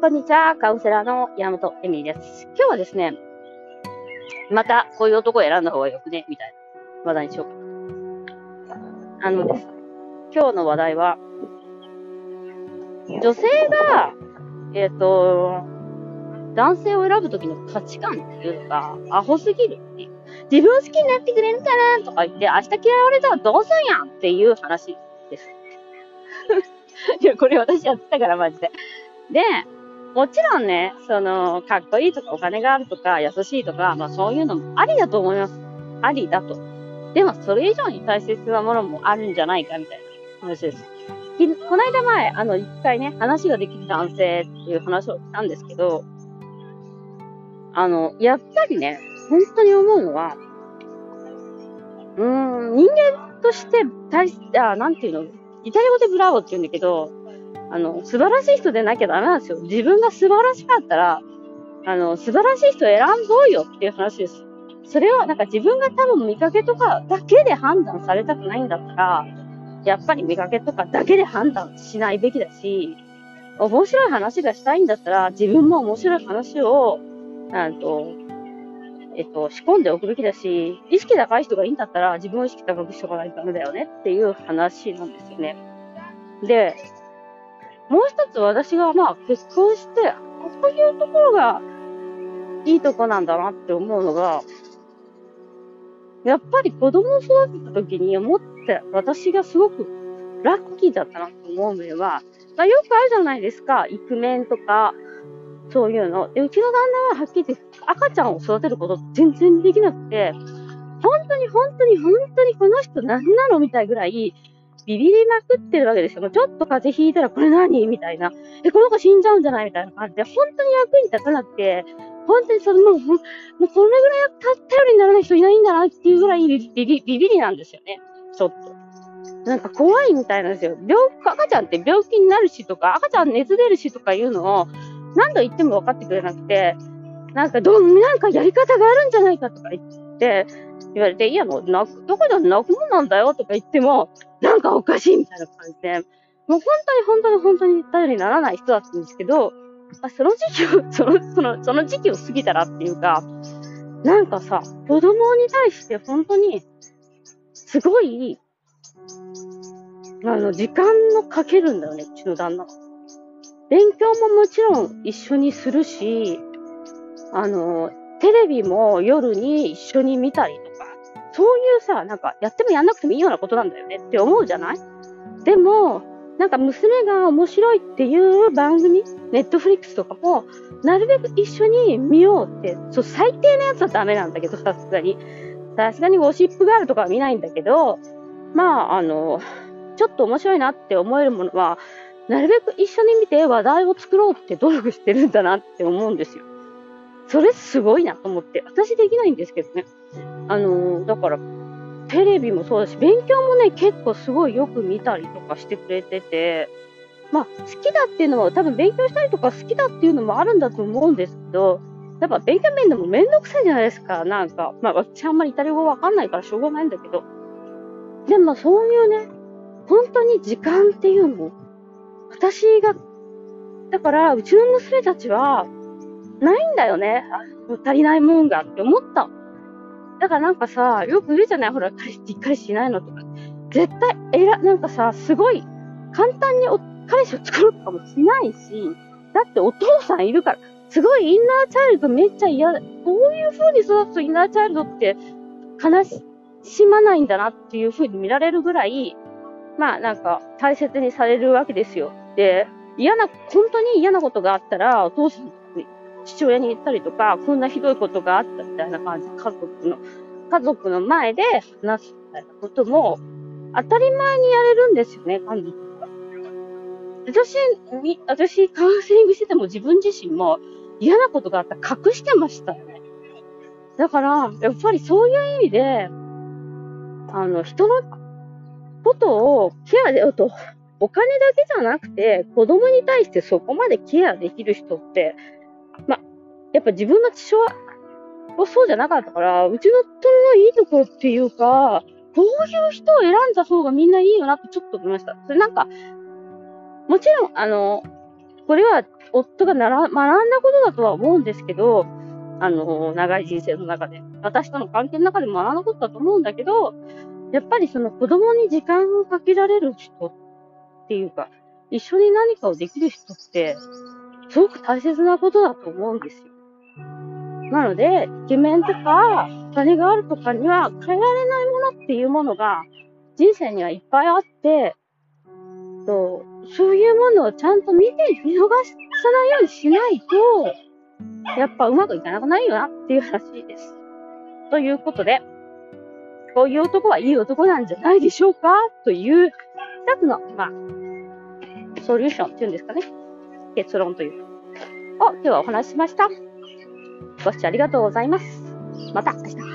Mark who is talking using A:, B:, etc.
A: こんにちは。カウンセラーの山本エミリです。今日はですね、またこういう男を選んだ方がよくね、みたいな話題にしようかな。あのです。今日の話題は、女性が、えっ、ー、と、男性を選ぶときの価値観っていうのが、アホすぎる。自分好きになってくれるかなとか言って、明日嫌われたらどうすんやんっていう話です。いや、これ私やってたから、マジで。で、もちろんね、その、かっこいいとかお金があるとか優しいとか、まあそういうのもありだと思います。ありだと。でもそれ以上に大切なものもあるんじゃないかみたいな話です。この間前、あの、一回ね、話ができる男性っていう話をしたんですけど、あの、やっぱりね、本当に思うのは、うーん、人間として大、あ、なんていうの、イタリア語でブラボーって言うんだけど、あの、素晴らしい人でなきゃダメなんですよ。自分が素晴らしかったら、あの、素晴らしい人を選ぼうよっていう話です。それは、なんか自分が多分見かけとかだけで判断されたくないんだったら、やっぱり見かけとかだけで判断しないべきだし、面白い話がしたいんだったら、自分も面白い話を、なんと、えっと、仕込んでおくべきだし、意識高い人がいいんだったら、自分を意識高くしとかないとダメだよねっていう話なんですよね。で、もう一つ私がまあ結婚して、こういうところがいいとこなんだなって思うのが、やっぱり子供を育てた時に思って私がすごくラッキーだったなと思う面は、まあ、よくあるじゃないですか。イクメンとか、そういうの。で、うちの旦那ははっきり言って赤ちゃんを育てること全然できなくて、本当に本当に本当にこの人何なのみたいぐらい、ビビりまくってるわけですよ。もうちょっと風邪ひいたらこれ何？みたいな。え、この子死んじゃうんじゃない？みたいな感じで、本当に役に立たなくて、本当にその、もう、もうこれぐらい頼りにならない人いないんだなっていうぐらいビビビビリなんですよね。ちょっと。なんか怖いみたいなんですよ。病赤ちゃんって病気になるしとか、赤ちゃん熱出るしとかいうのを何度言っても分かってくれなくて、なんかどう、なんかやり方があるんじゃないかとか言って、言われて、いや、もう、泣く、どこでも泣くもんなんだよとか言っても、なんかおかしいみたいな感じで、もう本当に本当に本当に頼りにならない人だったんですけど、あその時期を、その、その、その時期を過ぎたらっていうか、なんかさ、子供に対して本当に、すごい、あの、時間のかけるんだよね、うちの旦那。勉強ももちろん一緒にするし、あの、テレビも夜に一緒に見たりとか、そういうさ、なんかやってもやんなくてもいいようなことなんだよねって思うじゃない？でも、なんか娘が面白いっていう番組、ネットフリックスとかも、なるべく一緒に見ようって、そう、最低なやつはダメなんだけど、さすがに。さすがにゴシップガールとかは見ないんだけど、まあ、あの、ちょっと面白いなって思えるものは、なるべく一緒に見て話題を作ろうって努力してるんだなって思うんですよ。それすごいなと思って。私できないんですけどね。あのー、だから、テレビもそうだし、勉強もね、結構すごいよく見たりとかしてくれてて、まあ、好きだっていうのは、多分勉強したりとか好きだっていうのもあるんだと思うんですけど、やっぱ勉強面でもめんどくさいじゃないですか。なんか、まあ私あんまりイタリア語わかんないからしょうがないんだけど。でもそういうね、本当に時間っていうの私が、だから、うちの娘たちは、ないんだよね。足りないもんがって思った。だからなんかさ、よく言うじゃない？ほら、彼氏しっかりしないのとか。絶対、えら、なんかさ、すごい、簡単にお彼氏を作ろうとかもしないし、だってお父さんいるから、すごいインナーチャイルドめっちゃ嫌だ。こういう風に育つとインナーチャイルドって悲しまないんだなっていう風に見られるぐらい、まあなんか大切にされるわけですよ。で、嫌な、本当に嫌なことがあったら、お父さん父親に言ったりとか、こんなひどいことがあったみたいな感じで、家族の、家族の前で話すみたいなことも、当たり前にやれるんですよね、家族が。私、私、カウンセリングしてても自分自身も嫌なことがあったら隠してましたよね。だから、やっぱりそういう意味で、あの、人のことをケアで、と、お金だけじゃなくて、子供に対してそこまでケアできる人って、ま、やっぱ自分の父親はそうじゃなかったから、うちの夫のいいところっていうか、こういう人を選んだ方がみんないいよなってちょっと思いました。それなんか、もちろん、あの、これは夫がなら学んだことだとは思うんですけど、あの、長い人生の中で。私との関係の中で学んだことだと思うんだけど、やっぱりその子供に時間をかけられる人っていうか、一緒に何かをできる人って、すごく大切なことだと思うんですよ。なので、イケメンとか、金があるとかには変えられないものっていうものが、人生にはいっぱいあって、とそういうものをちゃんと見て見逃さないようにしないと、やっぱうまくいかなくないよなっていう話です。ということで、こういう男はいい男なんじゃないでしょうか？という、二つの、まあ、ソリューションっていうんですかね。結論という。を今日はお話ししました。ご視聴ありがとうございます。また明日。